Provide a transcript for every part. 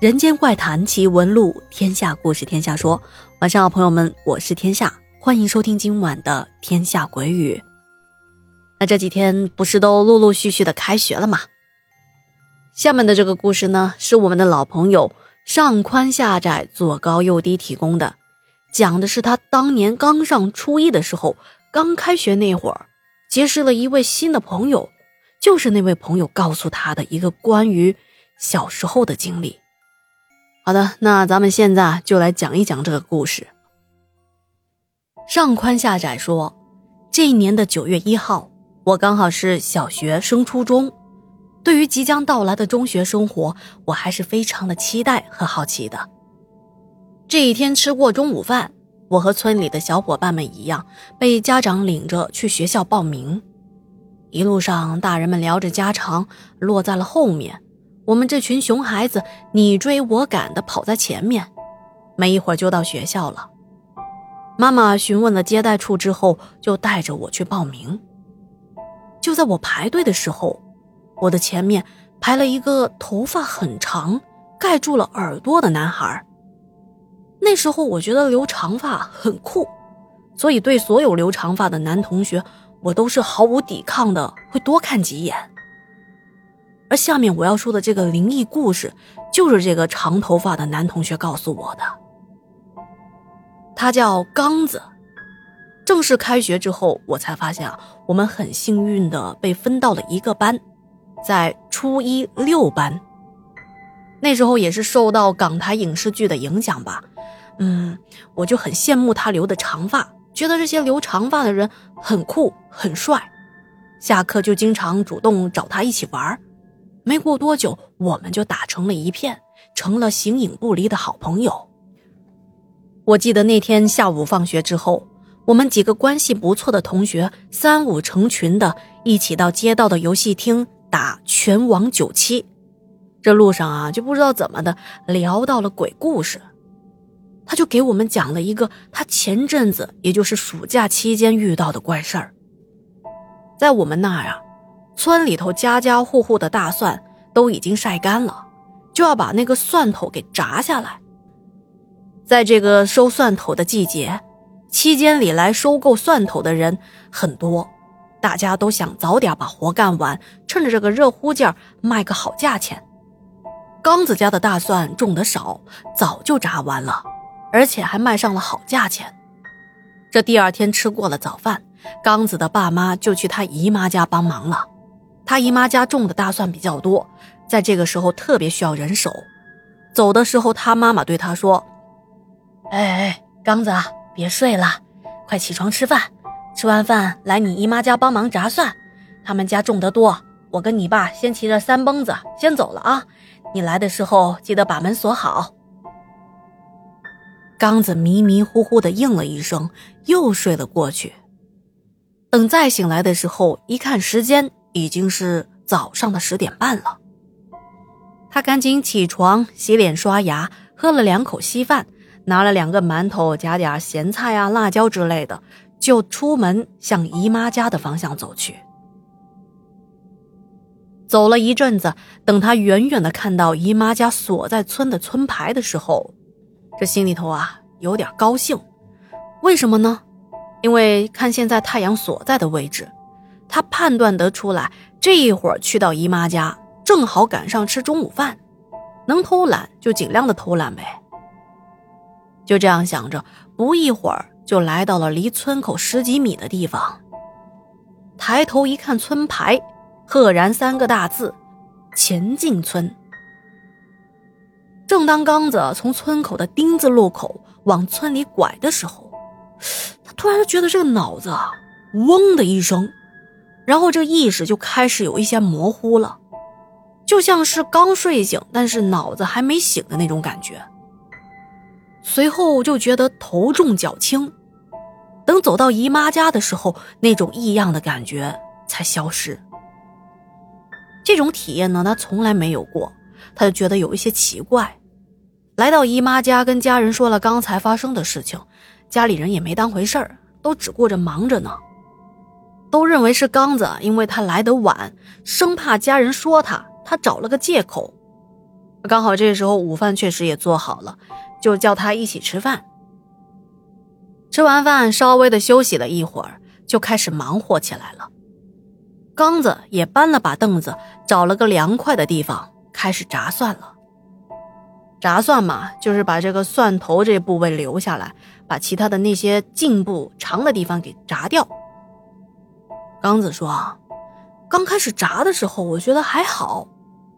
人间怪谈奇闻录，天下故事天下说。晚上好，朋友们，我是天下，欢迎收听今晚的《天下鬼语》。那这几天不是都陆陆续续的开学了吗？下面的这个故事呢，是我们的老朋友上宽下窄、左高右低提供的，讲的是他当年刚上初一的时候，刚开学那会儿，结识了一位新的朋友，就是那位朋友告诉他的一个关于小时候的经历。好的，那咱们现在就来讲一讲这个故事。上宽下窄说，这一年的九月一号，我刚好是小学升初中，对于即将到来的中学生活，我还是非常的期待和好奇的。这一天吃过中午饭，我和村里的小伙伴们一样，被家长领着去学校报名。一路上，大人们聊着家常，落在了后面。我们这群熊孩子，你追我赶的跑在前面，没一会儿就到学校了。妈妈询问了接待处之后，就带着我去报名。就在我排队的时候，我的前面排了一个头发很长、盖住了耳朵的男孩。那时候我觉得留长发很酷，所以对所有留长发的男同学，我都是毫无抵抗的，会多看几眼。而下面我要说的这个灵异故事，就是这个长头发的男同学告诉我的。他叫刚子。正式开学之后，我才发现啊，我们很幸运的被分到了一个班，在初一六班。那时候也是受到港台影视剧的影响吧，嗯，我就很羡慕他留的长发，觉得这些留长发的人很酷很帅，下课就经常主动找他一起玩儿没过多久，我们就打成了一片，成了形影不离的好朋友。我记得那天下午放学之后，我们几个关系不错的同学三五成群的一起到街道的游戏厅打拳王九七。这路上啊，就不知道怎么的聊到了鬼故事，他就给我们讲了一个他前阵子，也就是暑假期间遇到的怪事儿。在我们那儿啊。村里头家家户户的大蒜都已经晒干了，就要把那个蒜头给炸下来。在这个收蒜头的季节，期间里来收购蒜头的人很多，大家都想早点把活干完，趁着这个热乎劲儿卖个好价钱。刚子家的大蒜种的少，早就炸完了，而且还卖上了好价钱。这第二天吃过了早饭，刚子的爸妈就去他姨妈家帮忙了。他姨妈家种的大蒜比较多，在这个时候特别需要人手。走的时候，他妈妈对他说：“哎哎，刚子，别睡了，快起床吃饭。吃完饭来你姨妈家帮忙炸蒜，他们家种的多。我跟你爸先骑着三蹦子先走了啊，你来的时候记得把门锁好。”刚子迷迷糊糊的应了一声，又睡了过去。等再醒来的时候，一看时间。已经是早上的十点半了，他赶紧起床、洗脸、刷牙，喝了两口稀饭，拿了两个馒头，夹点咸菜啊、辣椒之类的，就出门向姨妈家的方向走去。走了一阵子，等他远远的看到姨妈家所在村的村牌的时候，这心里头啊有点高兴。为什么呢？因为看现在太阳所在的位置。他判断得出来，这一会儿去到姨妈家，正好赶上吃中午饭，能偷懒就尽量的偷懒呗。就这样想着，不一会儿就来到了离村口十几米的地方。抬头一看，村牌赫然三个大字：“前进村。”正当刚子从村口的丁字路口往村里拐的时候，他突然觉得这个脑子啊，嗡的一声。然后这意识就开始有一些模糊了，就像是刚睡醒，但是脑子还没醒的那种感觉。随后就觉得头重脚轻，等走到姨妈家的时候，那种异样的感觉才消失。这种体验呢，他从来没有过，他就觉得有一些奇怪。来到姨妈家，跟家人说了刚才发生的事情，家里人也没当回事儿，都只顾着忙着呢。都认为是刚子，因为他来得晚，生怕家人说他，他找了个借口。刚好这时候午饭确实也做好了，就叫他一起吃饭。吃完饭，稍微的休息了一会儿，就开始忙活起来了。刚子也搬了把凳子，找了个凉快的地方，开始炸蒜了。炸蒜嘛，就是把这个蒜头这部位留下来，把其他的那些茎部长的地方给炸掉。刚子说，刚开始炸的时候，我觉得还好，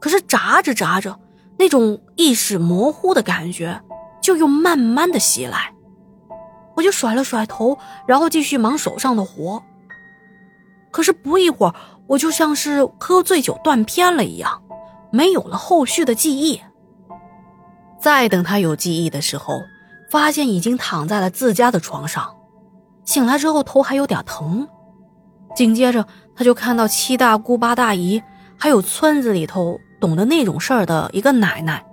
可是炸着炸着，那种意识模糊的感觉就又慢慢的袭来。我就甩了甩头，然后继续忙手上的活。可是不一会儿，我就像是喝醉酒断片了一样，没有了后续的记忆。再等他有记忆的时候，发现已经躺在了自家的床上。醒来之后，头还有点疼。紧接着，他就看到七大姑八大姨，还有村子里头懂得那种事儿的一个奶奶，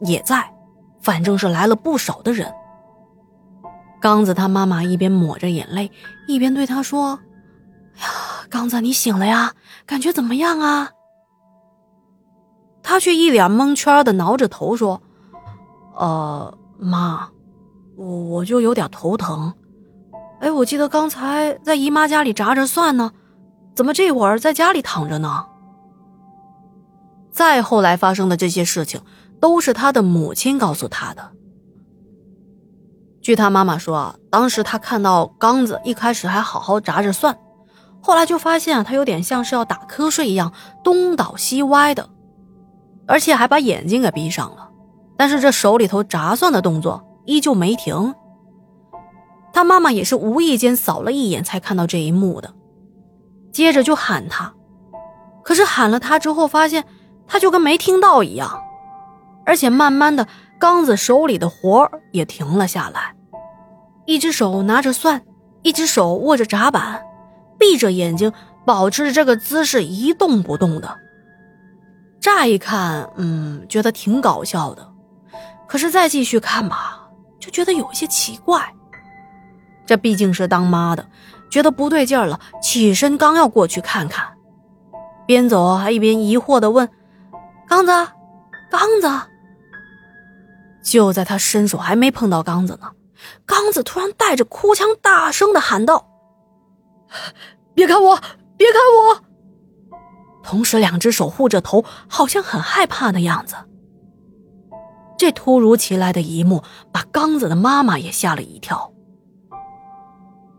也在，反正是来了不少的人。刚子他妈妈一边抹着眼泪，一边对他说：“呀，刚子，你醒了呀？感觉怎么样啊？”他却一脸蒙圈的挠着头说：“呃，妈，我我就有点头疼。哎，我记得刚才在姨妈家里炸着蒜呢，怎么这会儿在家里躺着呢？”再后来发生的这些事情，都是他的母亲告诉他的。据他妈妈说，当时他看到刚子一开始还好好炸着蒜，后来就发现，他有点像是要打瞌睡一样，东倒西歪的，而且还把眼睛给闭上了。但是这手里头炸蒜的动作依旧没停。他妈妈也是无意间扫了一眼，才看到这一幕的，接着就喊他，可是喊了他之后，发现他就跟没听到一样，而且慢慢的。刚子手里的活也停了下来，一只手拿着蒜，一只手握着闸板，闭着眼睛，保持着这个姿势一动不动的。乍一看，嗯，觉得挺搞笑的，可是再继续看吧，就觉得有些奇怪。这毕竟是当妈的，觉得不对劲了，起身刚要过去看看，边走还一边疑惑的问：“刚子，刚子。”就在他伸手还没碰到刚子呢，刚子突然带着哭腔，大声的喊道：“别看我，别看我！”同时，两只手护着头，好像很害怕的样子。这突如其来的一幕把刚子的妈妈也吓了一跳。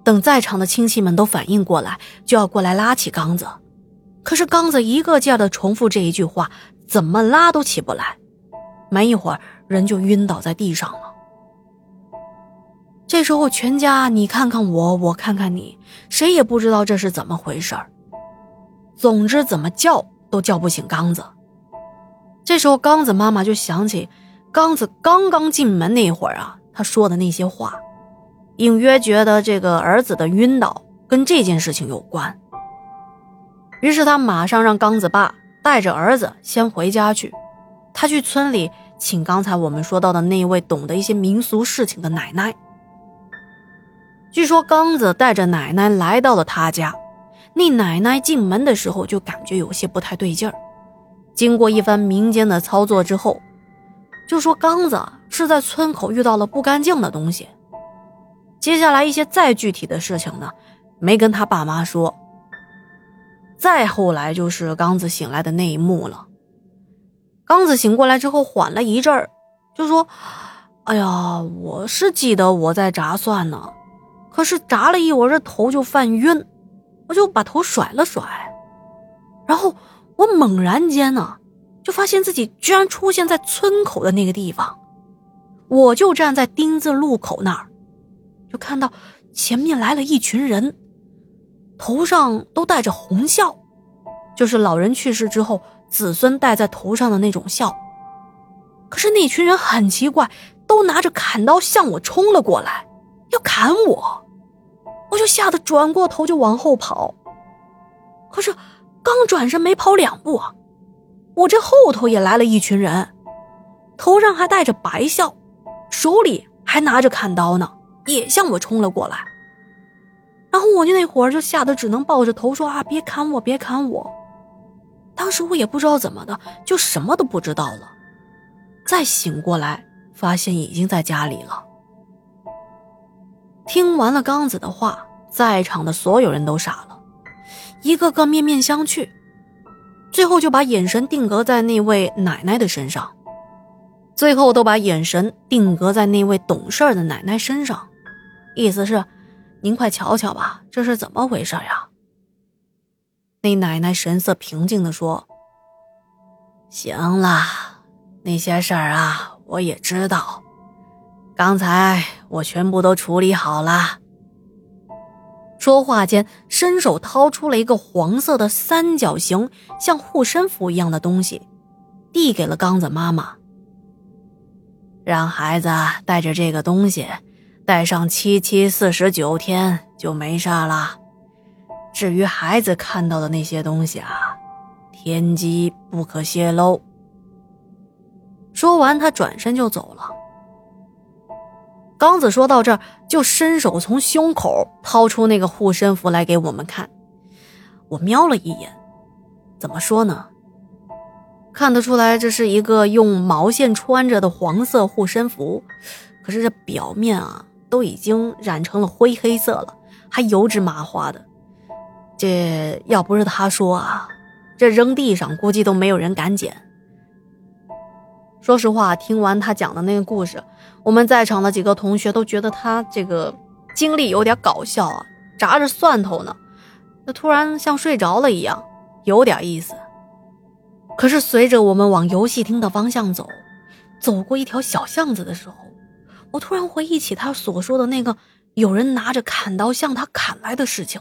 等在场的亲戚们都反应过来，就要过来拉起刚子，可是刚子一个劲儿的重复这一句话，怎么拉都起不来。没一会儿。人就晕倒在地上了。这时候，全家你看看我，我看看你，谁也不知道这是怎么回事总之，怎么叫都叫不醒刚子。这时候，刚子妈妈就想起刚子刚刚进门那会儿啊，他说的那些话，隐约觉得这个儿子的晕倒跟这件事情有关。于是，他马上让刚子爸带着儿子先回家去，他去村里。请刚才我们说到的那一位懂得一些民俗事情的奶奶。据说刚子带着奶奶来到了他家，那奶奶进门的时候就感觉有些不太对劲儿。经过一番民间的操作之后，就说刚子是在村口遇到了不干净的东西。接下来一些再具体的事情呢，没跟他爸妈说。再后来就是刚子醒来的那一幕了。刚子醒过来之后，缓了一阵儿，就说：“哎呀，我是记得我在炸蒜呢，可是炸了一会儿，这头就犯晕，我就把头甩了甩，然后我猛然间呢，就发现自己居然出现在村口的那个地方，我就站在丁字路口那儿，就看到前面来了一群人，头上都戴着红孝，就是老人去世之后。”子孙戴在头上的那种孝，可是那群人很奇怪，都拿着砍刀向我冲了过来，要砍我，我就吓得转过头就往后跑。可是刚转身没跑两步，我这后头也来了一群人，头上还戴着白孝，手里还拿着砍刀呢，也向我冲了过来。然后我就那会儿就吓得只能抱着头说啊，别砍我，别砍我。当时我也不知道怎么的，就什么都不知道了，再醒过来，发现已经在家里了。听完了刚子的话，在场的所有人都傻了，一个个面面相觑，最后就把眼神定格在那位奶奶的身上，最后都把眼神定格在那位懂事的奶奶身上，意思是，您快瞧瞧吧，这是怎么回事呀？那奶奶神色平静地说：“行了，那些事儿啊，我也知道。刚才我全部都处理好了。”说话间，伸手掏出了一个黄色的三角形，像护身符一样的东西，递给了刚子妈妈，让孩子带着这个东西，带上七七四十九天就没事了。至于孩子看到的那些东西啊，天机不可泄露。说完，他转身就走了。刚子说到这儿，就伸手从胸口掏出那个护身符来给我们看。我瞄了一眼，怎么说呢？看得出来，这是一个用毛线穿着的黄色护身符，可是这表面啊，都已经染成了灰黑色了，还油脂麻花的。这要不是他说啊，这扔地上估计都没有人敢捡。说实话，听完他讲的那个故事，我们在场的几个同学都觉得他这个经历有点搞笑啊，炸着蒜头呢，那突然像睡着了一样，有点意思。可是随着我们往游戏厅的方向走，走过一条小巷子的时候，我突然回忆起他所说的那个有人拿着砍刀向他砍来的事情。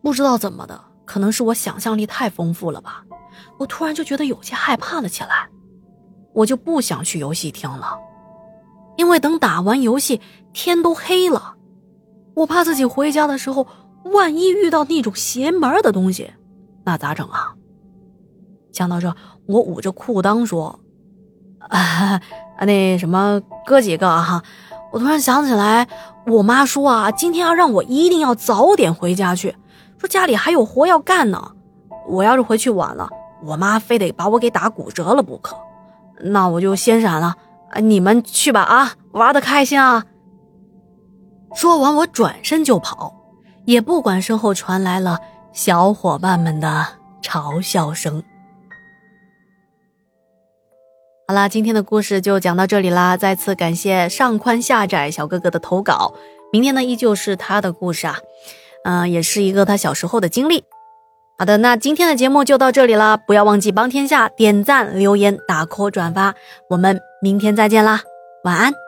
不知道怎么的，可能是我想象力太丰富了吧，我突然就觉得有些害怕了起来，我就不想去游戏厅了，因为等打完游戏天都黑了，我怕自己回家的时候万一遇到那种邪门的东西，那咋整啊？想到这，我捂着裤裆说：“啊，那什么哥几个哈，我突然想起来，我妈说啊，今天要让我一定要早点回家去。”说家里还有活要干呢，我要是回去晚了，我妈非得把我给打骨折了不可。那我就先闪了，你们去吧啊，玩的开心啊！说完，我转身就跑，也不管身后传来了小伙伴们的嘲笑声。好啦，今天的故事就讲到这里啦，再次感谢上宽下窄小哥哥的投稿，明天呢依旧是他的故事啊。嗯，也是一个他小时候的经历。好的，那今天的节目就到这里啦，不要忘记帮天下点赞、留言、打 call、转发，我们明天再见啦，晚安。